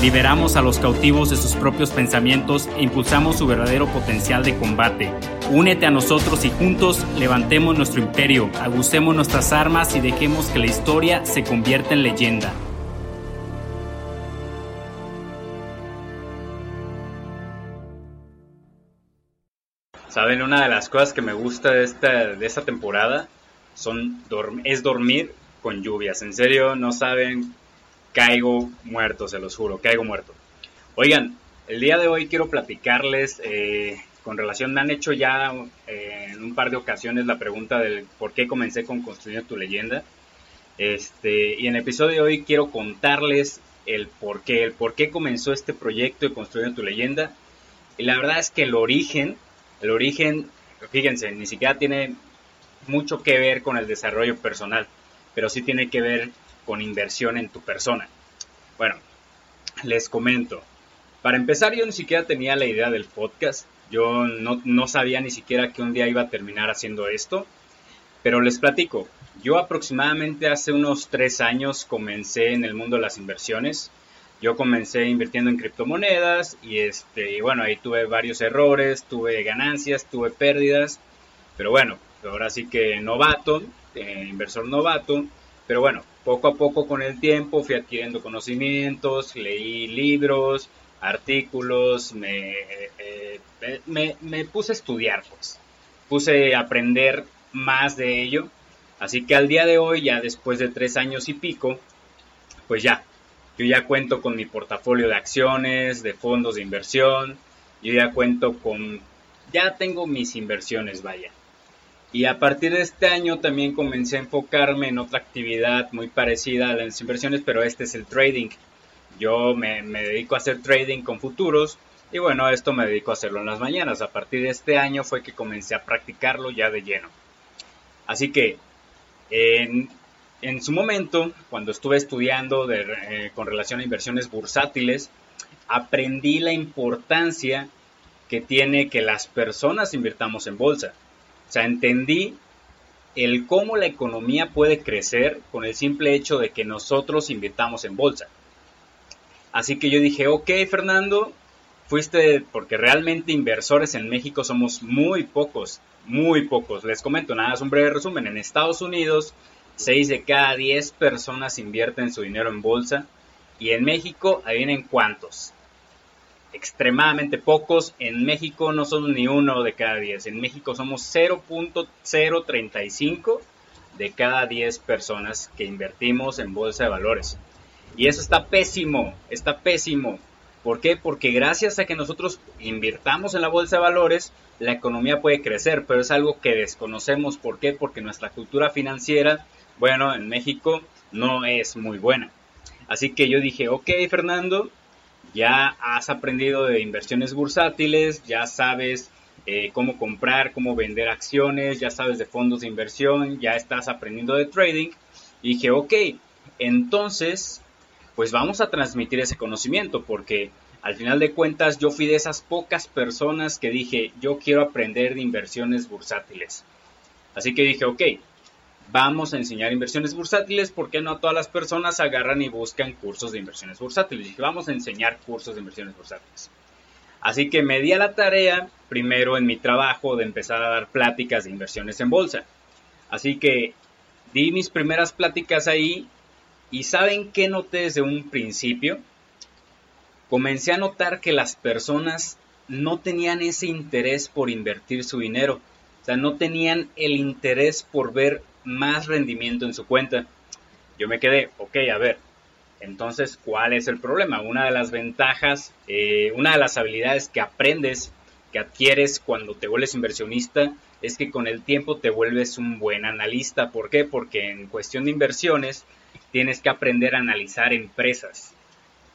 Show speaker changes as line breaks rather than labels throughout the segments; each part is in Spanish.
Liberamos a los cautivos de sus propios pensamientos e impulsamos su verdadero potencial de combate. Únete a nosotros y juntos levantemos nuestro imperio, agucemos nuestras armas y dejemos que la historia se convierta en leyenda. Saben, una de las cosas que me gusta de esta, de esta temporada son, es dormir con lluvias. En serio, no saben caigo muerto, se los juro, caigo muerto. Oigan, el día de hoy quiero platicarles eh, con relación, me han hecho ya eh, en un par de ocasiones la pregunta del por qué comencé con Construyendo tu leyenda. Este, y en el episodio de hoy quiero contarles el por qué, el por qué comenzó este proyecto de Construyendo tu leyenda. Y la verdad es que el origen, el origen, fíjense, ni siquiera tiene mucho que ver con el desarrollo personal, pero sí tiene que ver con inversión en tu persona. Bueno, les comento. Para empezar, yo ni siquiera tenía la idea del podcast. Yo no, sabía ni siquiera que un día iba a terminar haciendo esto. Pero les platico. Yo aproximadamente hace unos tres años comencé en el mundo de las inversiones. Yo comencé invirtiendo en criptomonedas y este, bueno, ahí tuve varios errores, tuve ganancias, tuve pérdidas. Pero bueno, ahora sí que novato, eh, inversor novato. Pero bueno, poco a poco con el tiempo fui adquiriendo conocimientos, leí libros, artículos, me, eh, me, puse a estudiar, pues. Puse a aprender más de ello. Así que al día de hoy, ya después de tres años y pico, pues ya, yo ya cuento con mi portafolio de acciones, de fondos de inversión, yo ya cuento con, ya tengo mis inversiones, vaya. Y a partir de este año también comencé a enfocarme en otra actividad muy parecida a las inversiones, pero este es el trading. Yo me, dedico a hacer trading con futuros y bueno, esto me dedico a hacerlo en las mañanas. A partir de este año fue que comencé a practicarlo ya de lleno. Así que en, su momento, cuando estuve estudiando eh, con relación a inversiones bursátiles, aprendí la importancia que tiene que las personas invirtamos en bolsa. O sea, entendí el cómo la economía puede crecer con el simple hecho de que nosotros invirtamos en bolsa. Así que yo dije, ok Fernando, fuiste porque realmente inversores en México somos muy pocos, muy pocos. Les comento nada, es un breve resumen. En Estados Unidos, 6 de cada 10 personas invierten su dinero en bolsa. Y en México, vienen cuántos extremadamente pocos. En México no son ni uno de cada 10. En México somos 0.035 de cada 10 personas que invertimos en bolsa de valores. Y eso está pésimo, está pésimo. ¿Por qué? Porque gracias a que nosotros invirtamos en la bolsa de valores, la economía puede crecer, pero es algo que desconocemos. ¿Por qué? Porque nuestra cultura financiera, bueno, en México no es muy buena. Así que yo dije, ok, Fernando, ya has aprendido de inversiones bursátiles, ya sabes eh, cómo comprar, cómo vender acciones, ya sabes de fondos de inversión, ya estás aprendiendo de trading. Y dije, ok, entonces, pues vamos a transmitir ese conocimiento porque al final de cuentas yo fui de esas pocas personas que dije, yo quiero aprender de inversiones bursátiles. Así que dije, ok, vamos a enseñar inversiones bursátiles, porque no todas las personas agarran y buscan cursos de inversiones bursátiles? Vamos a enseñar cursos de inversiones bursátiles. Así que me di a la tarea, primero en mi trabajo, de empezar a dar pláticas de inversiones en bolsa. Así que di mis primeras pláticas ahí y ¿saben qué noté desde un principio? Comencé a notar que las personas no tenían ese interés por invertir su dinero. O sea, no tenían el interés por ver más rendimiento en su cuenta. Yo me quedé, ok, a ver, entonces, ¿cuál es el problema? Una de las ventajas, eh, una de las habilidades que aprendes, que adquieres cuando te vuelves inversionista, es que con el tiempo te vuelves un buen analista. ¿Por qué? Porque en cuestión de inversiones tienes que aprender a analizar empresas.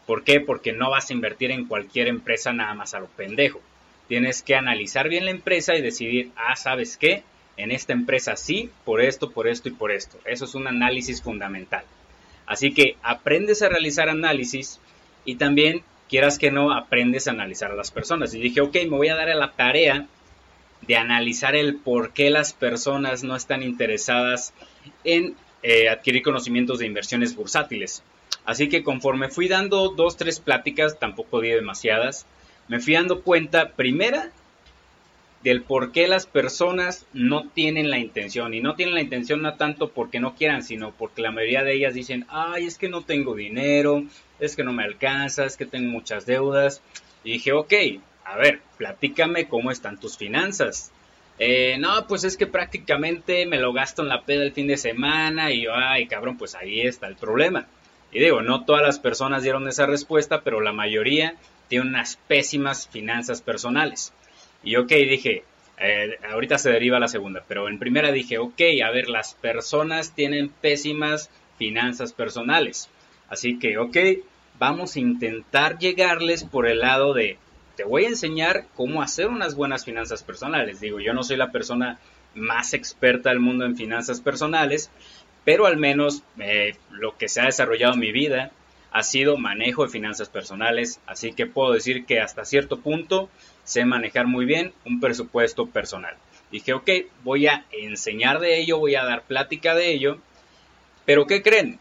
¿Por qué? Porque no vas a invertir en cualquier empresa nada más a lo pendejo. tienes que analizar bien la empresa y decidir, ah, ¿sabes qué? En esta empresa sí, por esto, por esto y por esto. Eso es un análisis fundamental. Así que aprendes a realizar análisis y también, quieras que no, aprendes a analizar a las personas. Y dije, ok, me voy a dar a la tarea de analizar el por qué las personas no están interesadas en eh, adquirir conocimientos de inversiones bursátiles. Así que conforme fui dando dos, tres pláticas, tampoco di demasiadas, me fui dando cuenta, primera, del por qué las personas no tienen la intención. Y no tienen la intención no tanto porque no quieran, sino porque la mayoría de ellas dicen, ay, es que no tengo dinero, es que no me alcanza, es que tengo muchas deudas. Y dije, ok, a ver, platícame cómo están tus finanzas. Eh, no, pues es que prácticamente me lo gasto en la peda el fin de semana y, ay, cabrón, pues ahí está el problema. Y digo, no todas las personas dieron esa respuesta, pero la mayoría tiene unas pésimas finanzas personales. Y ok, dije, eh, ahorita se deriva la segunda, pero en primera dije, ok, a ver, las personas tienen pésimas finanzas personales. Así que, ok, vamos a intentar llegarles por el lado de, te voy a enseñar cómo hacer unas buenas finanzas personales. Digo, yo no soy la persona más experta del mundo en finanzas personales, pero al menos eh, lo que se ha desarrollado en mi vida ha sido manejo de finanzas personales, así que puedo decir que hasta cierto punto sé manejar muy bien un presupuesto personal. Dije, ok, voy a enseñar de ello, voy a dar plática de ello, pero ¿qué creen?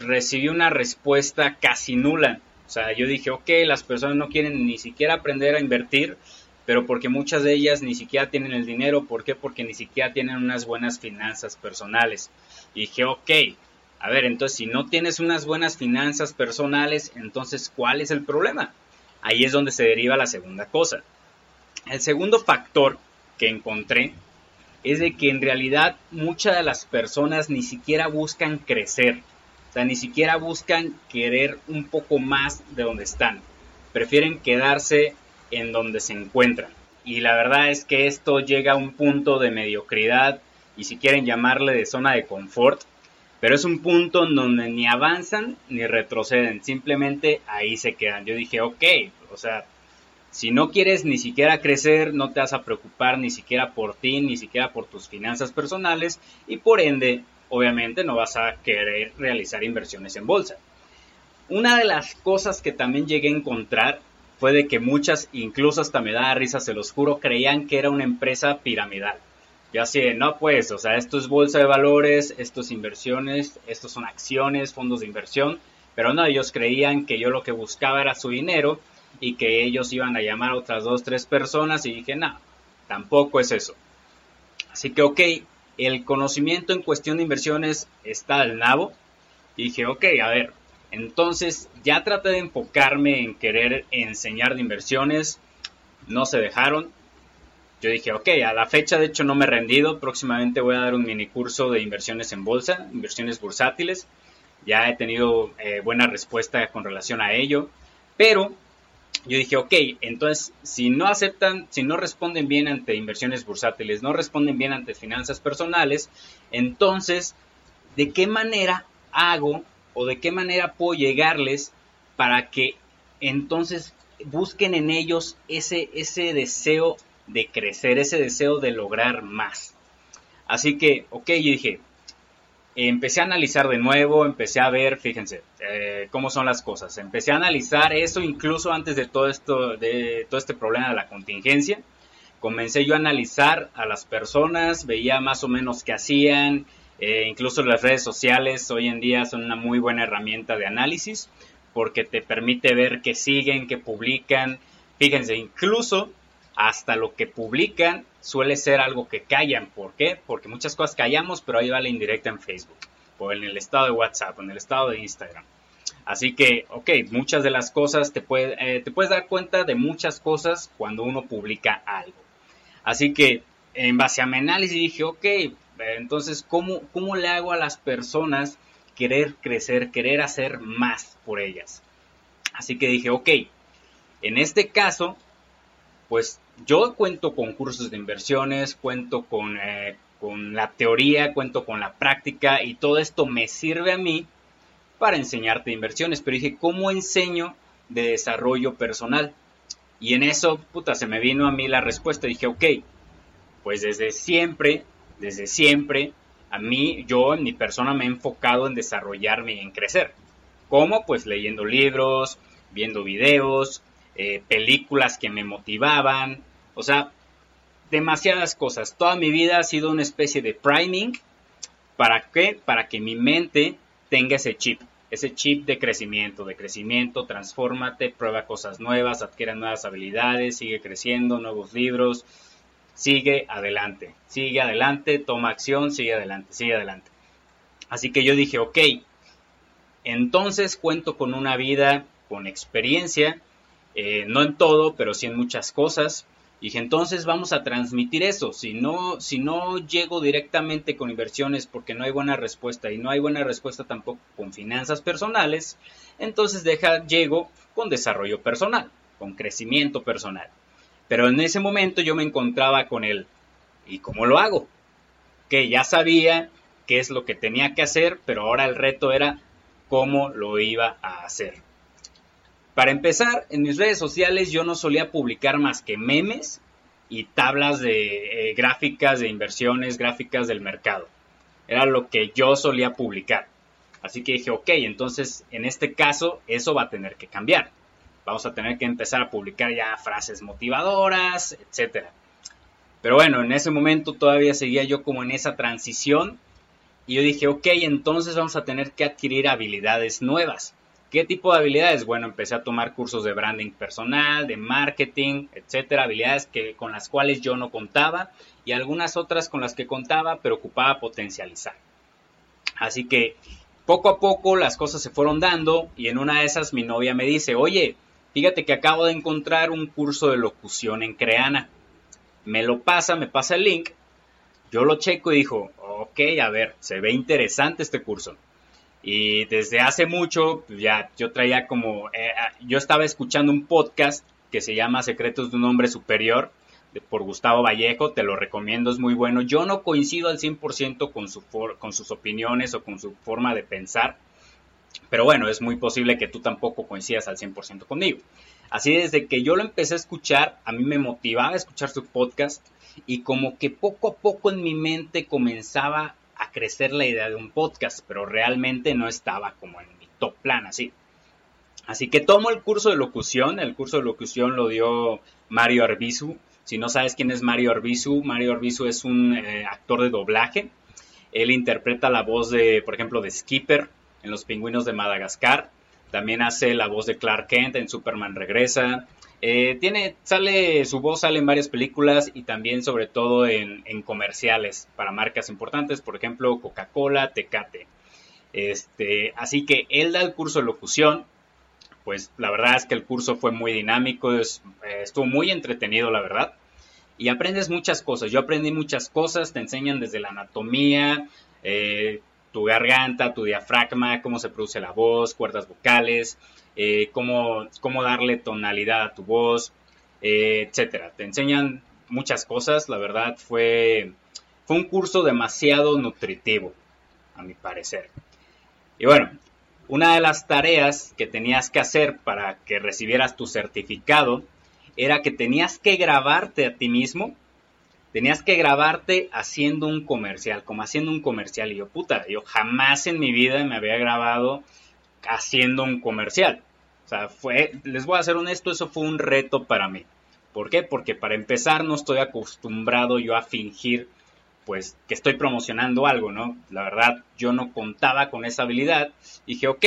Recibí una respuesta casi nula. O sea, yo dije, ok, las personas no quieren ni siquiera aprender a invertir, pero porque muchas de ellas ni siquiera tienen el dinero. ¿Por qué? Porque ni siquiera tienen unas buenas finanzas personales. Dije, ok, a ver, entonces si no tienes unas buenas finanzas personales, entonces ¿cuál es el problema? Ahí es donde se deriva la segunda cosa. El segundo factor que encontré es de que en realidad muchas de las personas ni siquiera buscan crecer, o sea, ni siquiera buscan querer un poco más de donde están. Prefieren quedarse en donde se encuentran. Y la verdad es que esto llega a un punto de mediocridad y si quieren llamarle de zona de confort, pero es un punto en donde ni avanzan ni retroceden, simplemente ahí se quedan. Yo dije, ok, o sea, si no quieres ni siquiera crecer, no te vas a preocupar ni siquiera por ti, ni siquiera por tus finanzas personales y por ende, obviamente, no vas a querer realizar inversiones en bolsa. Una de las cosas que también llegué a encontrar fue de que muchas, incluso hasta me da risa, se los juro, creían que era una empresa piramidal. Yo así no pues, o sea, esto es bolsa de valores, esto es inversiones, estos son acciones, fondos de inversión, pero no, ellos creían que yo lo que buscaba era su dinero y que ellos iban a llamar a otras dos, tres personas y dije, no, tampoco es eso. Así que, ok, el conocimiento en cuestión de inversiones está al nabo. Y dije, ok, a ver, entonces ya traté de enfocarme en querer enseñar de inversiones, no se dejaron, yo dije, ok, a la fecha de hecho no me he rendido, próximamente voy a dar un mini curso de inversiones en bolsa, inversiones bursátiles, ya he tenido eh, buena respuesta con relación a ello, pero yo dije, ok, entonces si no aceptan, si no responden bien ante inversiones bursátiles, no responden bien ante finanzas personales, entonces, ¿de qué manera hago o de qué manera puedo llegarles para que entonces busquen en ellos ese, ese deseo de crecer, ese deseo de lograr más. Así que, ok, yo dije, empecé a analizar de nuevo, empecé a ver, fíjense, eh, cómo son las cosas. Empecé a analizar eso incluso antes de todo esto, de todo este problema de la contingencia. Comencé yo a analizar a las personas, veía más o menos qué hacían, eh, incluso las redes sociales hoy en día son una muy buena herramienta de análisis porque te permite ver qué siguen, qué publican. Fíjense, incluso hasta lo que publican suele ser algo que callan. ¿Por qué? Porque muchas cosas callamos, pero ahí va la indirecta en Facebook, o en el estado de WhatsApp, o en el estado de Instagram. Así que, ok, muchas de las cosas, te, eh, puedes dar cuenta de muchas cosas cuando uno publica algo. Así que, en base a mi análisis dije, ok, entonces, ¿cómo, ¿cómo le hago a las personas querer crecer, querer hacer más por ellas? Así que dije, ok, en este caso, pues yo cuento con cursos de inversiones, cuento eh, con, la teoría, cuento con la práctica y todo esto me sirve a mí para enseñarte inversiones. Pero dije, ¿cómo enseño de desarrollo personal? Y en eso, puta, se me vino a mí la respuesta. Dije, ok, pues desde siempre, desde siempre, a mí, yo en mi persona me he enfocado en desarrollarme y en crecer. ¿Cómo? Pues leyendo libros, viendo videos, eh, películas que me motivaban, o sea, demasiadas cosas. Toda mi vida ha sido una especie de priming. ¿Para qué? Para que mi mente tenga ese chip, ese chip de crecimiento, de crecimiento, transfórmate, prueba cosas nuevas, adquiere nuevas habilidades, sigue creciendo, nuevos libros, sigue adelante, sigue adelante, toma acción, sigue adelante, sigue adelante. Así que yo dije, ok, entonces cuento con una vida con experiencia, eh, no en todo, pero sí en muchas cosas. Y dije, entonces vamos a transmitir eso. Si no, si no llego directamente con inversiones porque no hay buena respuesta y no hay buena respuesta tampoco con finanzas personales, entonces deja, llego con desarrollo personal, con crecimiento personal. Pero en ese momento yo me encontraba con él. ¿Y cómo lo hago? Que ya sabía qué es lo que tenía que hacer, pero ahora el reto era cómo lo iba a hacer. Para empezar, en mis redes sociales yo no solía publicar más que memes y tablas de eh, gráficas de inversiones, gráficas del mercado. Era lo que yo solía publicar. Así que dije, ok, entonces en este caso eso va a tener que cambiar. Vamos a tener que empezar a publicar ya frases motivadoras, etc. Pero bueno, en ese momento todavía seguía yo como en esa transición y yo dije, ok, entonces vamos a tener que adquirir habilidades nuevas. ¿Qué tipo de habilidades? Bueno, empecé a tomar cursos de branding personal, de marketing, etcétera, habilidades que, con las cuales yo no contaba y algunas otras con las que contaba, pero ocupaba potencializar. Así que poco a poco las cosas se fueron dando y en una de esas mi novia me dice, oye, fíjate que acabo de encontrar un curso de locución en Creana. Me lo pasa, me pasa el link, yo lo checo y dijo, ok, a ver, se ve interesante este curso. Y desde hace mucho, pues, ya yo traía como, eh, ah, yo estaba escuchando un podcast que se llama Secretos de un Hombre Superior, por Gustavo Vallejo, te lo recomiendo, es muy bueno. Yo no coincido al 100% con, su con sus opiniones o con su forma de pensar, pero bueno, es muy posible que tú tampoco coincidas al 100% conmigo. Así desde que yo lo empecé a escuchar, a mí me motivaba a escuchar su podcast y como que poco a poco en mi mente comenzaba a crecer la idea de un podcast, pero realmente no estaba como en mi top plan así. Así que tomo el curso de locución, el curso de locución lo dio Mario Arbizu. Si no sabes quién es Mario Arbizu, Mario Arbizu es un eh, actor de doblaje. Él interpreta la voz de, por ejemplo, de Skipper en Los Pingüinos de Madagascar. También hace la voz de Clark Kent en Superman Regresa. Eh, tiene, sale, su voz sale en varias películas y también sobre todo en, comerciales para marcas importantes, por ejemplo Coca-Cola, Tecate. Este, así que él da el curso de locución, pues la verdad es que el curso fue muy dinámico, eh, estuvo muy entretenido la verdad. Y aprendes muchas cosas, yo aprendí muchas cosas, te enseñan desde la anatomía, eh, tu garganta, tu diafragma, cómo se produce la voz, cuerdas vocales, eh, cómo, cómo, darle tonalidad a tu voz, eh, etcétera. Te enseñan muchas cosas, la verdad fue, fue un curso demasiado nutritivo, a mi parecer. Y bueno, una de las tareas que tenías que hacer para que recibieras tu certificado era que tenías que grabarte a ti mismo, tenías que grabarte haciendo un comercial, como haciendo un comercial. Y yo, puta, yo jamás en mi vida me había grabado haciendo un comercial. O sea, fue, les voy a ser honesto, eso fue un reto para mí. ¿Por qué? Porque para empezar no estoy acostumbrado yo a fingir pues que estoy promocionando algo, ¿no? La verdad, yo no contaba con esa habilidad. Dije, ok,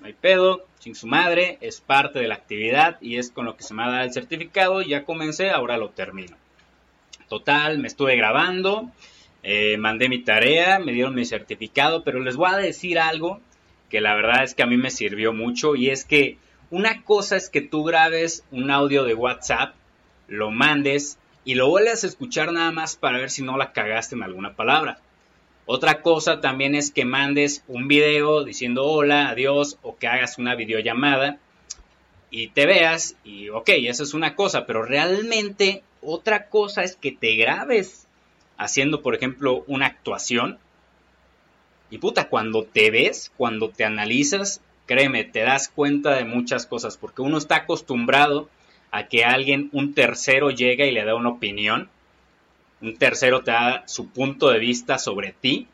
no hay pedo, sin su madre, es parte de la actividad y es con lo que se me ha dado el certificado. Ya comencé, ahora lo termino. Total, me estuve grabando, eh, mandé mi tarea, me dieron mi certificado, pero les voy a decir algo que la verdad es que a mí me sirvió mucho y es que una cosa es que tú grabes un audio de WhatsApp, lo mandes y lo vuelves a escuchar nada más para ver si no la cagaste en alguna palabra. Otra cosa también es que mandes un video diciendo hola, adiós o que hagas una videollamada y te veas y ok, eso es una cosa, pero realmente otra cosa es que te grabes haciendo, por ejemplo, una actuación y puta, cuando te ves, cuando te analizas, créeme, te das cuenta de muchas cosas, porque uno está acostumbrado a que alguien, un tercero llega y le da una opinión, un tercero te da su punto de vista sobre ti,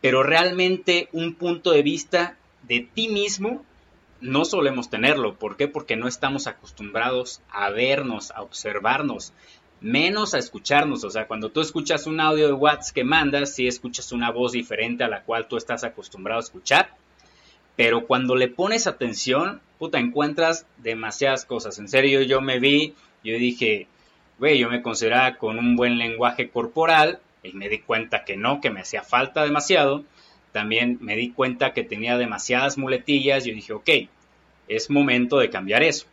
pero realmente un punto de vista de ti mismo no solemos tenerlo. ¿Por qué? Porque no estamos acostumbrados a vernos, a observarnos, menos a escucharnos. O sea, cuando tú escuchas un audio de WhatsApp que mandas, sí escuchas una voz diferente a la cual tú estás acostumbrado a escuchar. Pero cuando le pones atención, puta, encuentras demasiadas cosas. En serio, yo me vi, yo dije, güey, yo me consideraba con un buen lenguaje corporal y me di cuenta que no, que me hacía falta demasiado. También me di cuenta que tenía demasiadas muletillas. Yo dije, ok, es momento de cambiar eso.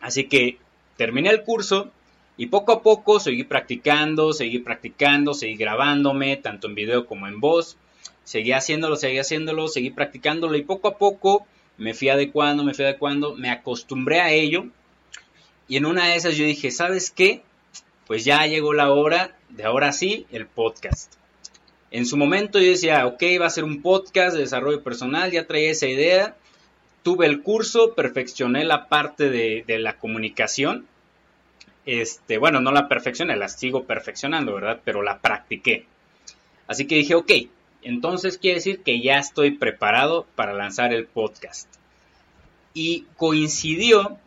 Así que terminé el curso y poco a poco seguí practicando, seguí practicando, seguí grabándome, tanto en video como en voz. Seguí haciéndolo, seguí haciéndolo, seguí practicándolo y poco a poco me fui adecuando, me fui adecuando, me acostumbré a ello. Y en una de esas yo dije, ¿sabes qué? Pues ya llegó la hora de ahora sí el podcast. En su momento yo decía, ok, va a ser un podcast de desarrollo personal, ya traía esa idea. Tuve el curso, perfeccioné la parte de, la comunicación este, bueno, no la perfeccioné, la sigo perfeccionando, ¿verdad? Pero la practiqué. Así que dije, ok, entonces quiere decir que ya estoy preparado para lanzar el podcast. Y coincidió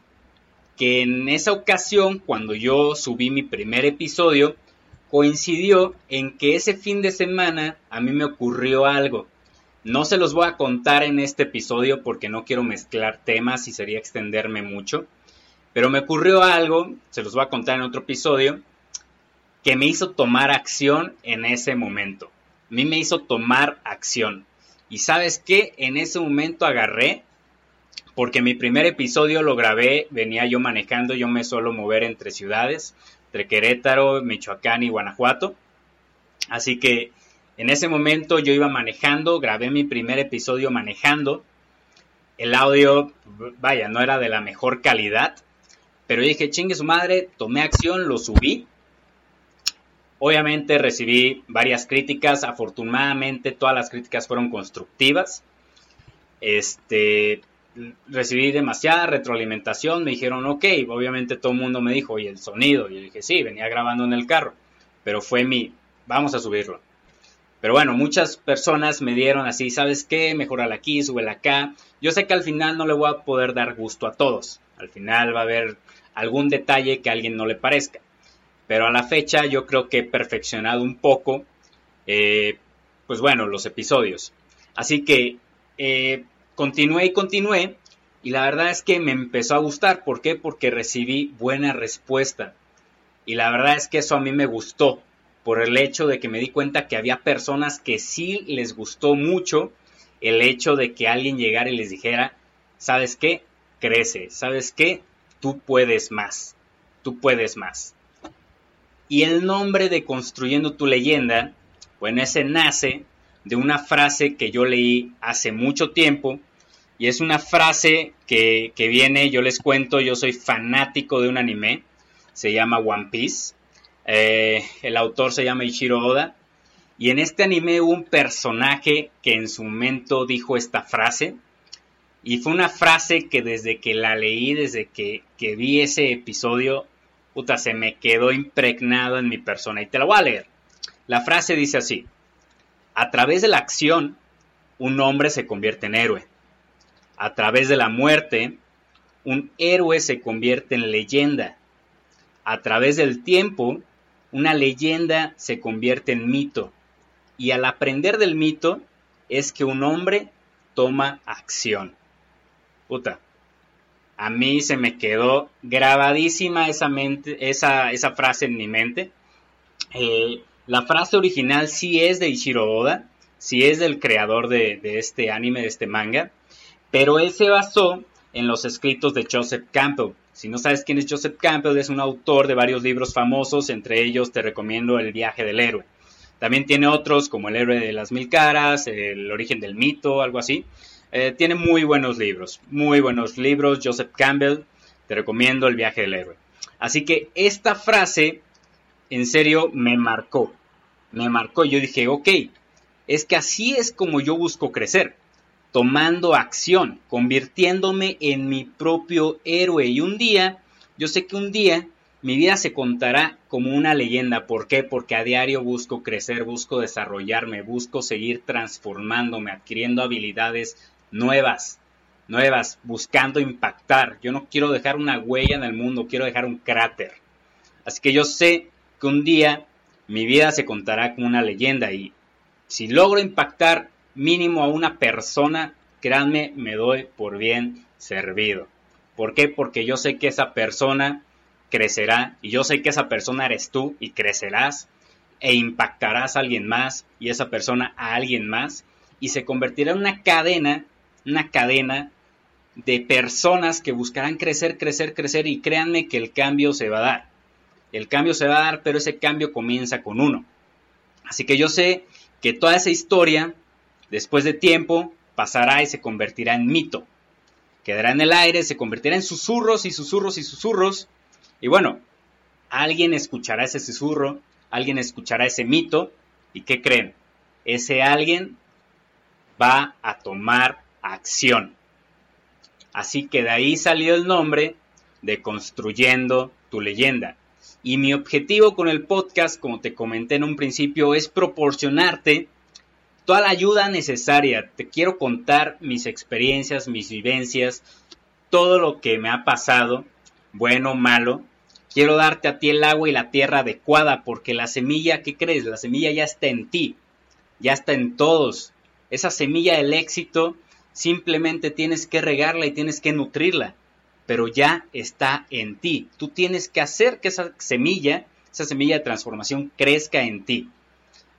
que en esa ocasión, cuando yo subí mi primer episodio, coincidió en que ese fin de semana a mí me ocurrió algo. No se los voy a contar en este episodio porque no quiero mezclar temas y sería extenderme mucho. Pero me ocurrió algo, se los voy a contar en otro episodio, que me hizo tomar acción en ese momento. A mí me hizo tomar acción. Y sabes qué, en ese momento agarré, porque mi primer episodio lo grabé, venía yo manejando, yo me suelo mover entre ciudades, entre Querétaro, Michoacán y Guanajuato. Así que en ese momento yo iba manejando, grabé mi primer episodio manejando. El audio, vaya, no era de la mejor calidad, pero dije, chingue su madre, tomé acción, lo subí. Obviamente recibí varias críticas, afortunadamente todas las críticas fueron constructivas. Este, recibí demasiada retroalimentación, me dijeron, ok, obviamente todo el mundo me dijo, y el sonido, y yo dije, sí, venía grabando en el carro, pero fue mi, vamos a subirlo. Pero bueno, muchas personas me dieron así, ¿sabes qué? Mejorala aquí, súbela acá. Yo sé que al final no le voy a poder dar gusto a todos. Al final va a haber algún detalle que a alguien no le parezca. Pero a la fecha yo creo que he perfeccionado un poco, eh, pues bueno, los episodios. Así que eh, continué y continué y la verdad es que me empezó a gustar. ¿Por qué? Porque recibí buena respuesta. Y la verdad es que eso a mí me gustó por el hecho de que me di cuenta que había personas que sí les gustó mucho el hecho de que alguien llegara y les dijera, ¿sabes qué? Crece, ¿sabes qué? tú puedes más, tú puedes más. Y el nombre de Construyendo tu leyenda, bueno, ese nace de una frase que yo leí hace mucho tiempo, y es una frase que, viene, yo les cuento, yo soy fanático de un anime, se llama One Piece, eh, el autor se llama Ichiro Oda, y en este anime hubo un personaje que en su momento dijo esta frase, y fue una frase que desde que la leí, desde que, vi ese episodio, puta, se me quedó impregnado en mi persona. Y te la voy a leer. La frase dice así. A través de la acción, un hombre se convierte en héroe. A través de la muerte, un héroe se convierte en leyenda. A través del tiempo, una leyenda se convierte en mito. Y al aprender del mito es que un hombre toma acción puta, a mí se me quedó grabadísima esa, mente, esa, esa frase en mi mente. Eh, la frase original sí es de Ichiro Oda, sí es del creador de, este anime, de este manga, pero él se basó en los escritos de Joseph Campbell. Si no sabes quién es Joseph Campbell, es un autor de varios libros famosos, entre ellos te recomiendo El viaje del héroe. También tiene otros como El héroe de las mil caras, El origen del mito, algo así. Eh, tiene muy buenos libros, muy buenos libros. Joseph Campbell, te recomiendo El viaje del héroe. Así que esta frase, en serio, me marcó. Me marcó. Yo dije, ok, es que así es como yo busco crecer. Tomando acción, convirtiéndome en mi propio héroe. Y un día yo sé que un día mi vida se contará como una leyenda. ¿Por qué? Porque a diario busco crecer, busco desarrollarme, busco seguir transformándome, adquiriendo habilidades nuevas, nuevas, buscando impactar. Yo no quiero dejar una huella en el mundo, quiero dejar un cráter. Así que yo sé un día mi vida se contará como una leyenda y si logro impactar mínimo a una persona, créanme, me doy por bien servido. ¿Por qué? Porque yo sé que esa persona crecerá y yo sé que esa persona eres tú y crecerás e impactarás a alguien más y esa persona a alguien más y se convertirá en una cadena, una cadena de personas que buscarán crecer, crecer, crecer y créanme que el cambio se va a dar. El cambio se va a dar, pero ese cambio comienza con uno. Así que yo sé que toda esa historia, después de tiempo, pasará y se convertirá en mito. Quedará en el aire, se convertirá en susurros y susurros y susurros. Y bueno, alguien escuchará ese susurro, alguien escuchará ese mito. ¿Y qué creen? Ese alguien va a tomar acción. Así que de ahí salió el nombre de Construyendo tu leyenda. Y mi objetivo con el podcast, como te comenté en un principio, es proporcionarte toda la ayuda necesaria. Te quiero contar mis experiencias, mis vivencias, todo lo que me ha pasado, bueno malo. Quiero darte a ti el agua y la tierra adecuada porque la semilla, ¿qué crees? La semilla ya está en ti, ya está en todos. Esa semilla del éxito simplemente tienes que regarla y tienes que nutrirla pero ya está en ti. Tú tienes que hacer que esa semilla, esa semilla de transformación crezca en ti.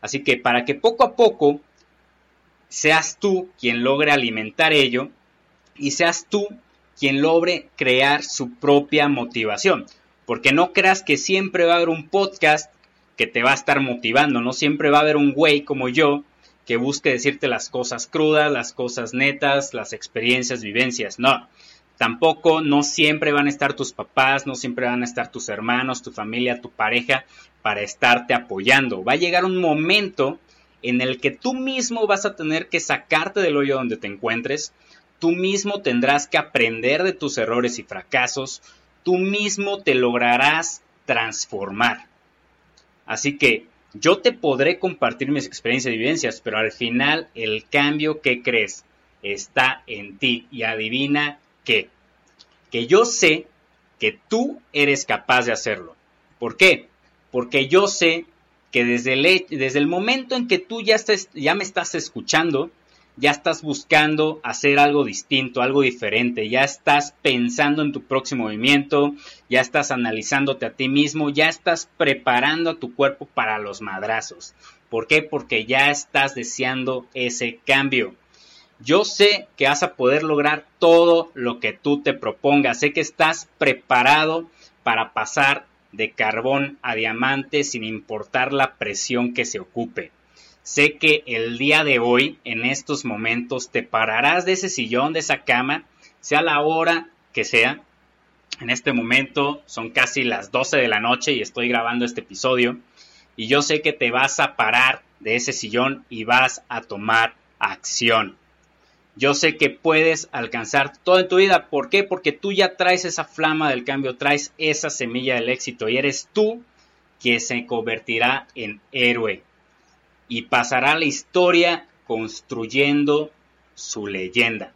Así que para que poco a poco seas tú quien logre alimentar ello y seas tú quien logre crear su propia motivación. Porque no creas que siempre va a haber un podcast que te va a estar motivando, no siempre va a haber un güey como yo que busque decirte las cosas crudas, las cosas netas, las experiencias, vivencias. No, Tampoco no siempre van a estar tus papás, no siempre van a estar tus hermanos, tu familia, tu pareja para estarte apoyando. Va a llegar un momento en el que tú mismo vas a tener que sacarte del hoyo donde te encuentres, tú mismo tendrás que aprender de tus errores y fracasos, tú mismo te lograrás transformar. Así que yo te podré compartir mis experiencias y vivencias, pero al final el cambio que crees está en ti y adivina que, que yo sé que tú eres capaz de hacerlo. ¿Por qué? Porque yo sé que desde el, desde el momento en que tú ya, ya me estás escuchando, ya estás buscando hacer algo distinto, algo diferente, ya estás pensando en tu próximo movimiento, ya estás analizándote a ti mismo, ya estás preparando a tu cuerpo para los madrazos. ¿Por qué? Porque ya estás deseando ese cambio. Yo sé que vas a poder lograr todo lo que tú te propongas. Sé que estás preparado para pasar de carbón a diamante sin importar la presión que se ocupe. Sé que el día de hoy, en estos momentos, te pararás de ese sillón, de esa cama, sea la hora que sea. En este momento son casi las 12 de la noche y estoy grabando este episodio. Y yo sé que te vas a parar de ese sillón y vas a tomar acción. Yo sé que puedes alcanzar todo en tu vida. ¿Por qué? Porque tú ya traes esa flama del cambio, traes esa semilla del éxito y eres tú quien se convertirá en héroe y pasará la historia construyendo su leyenda.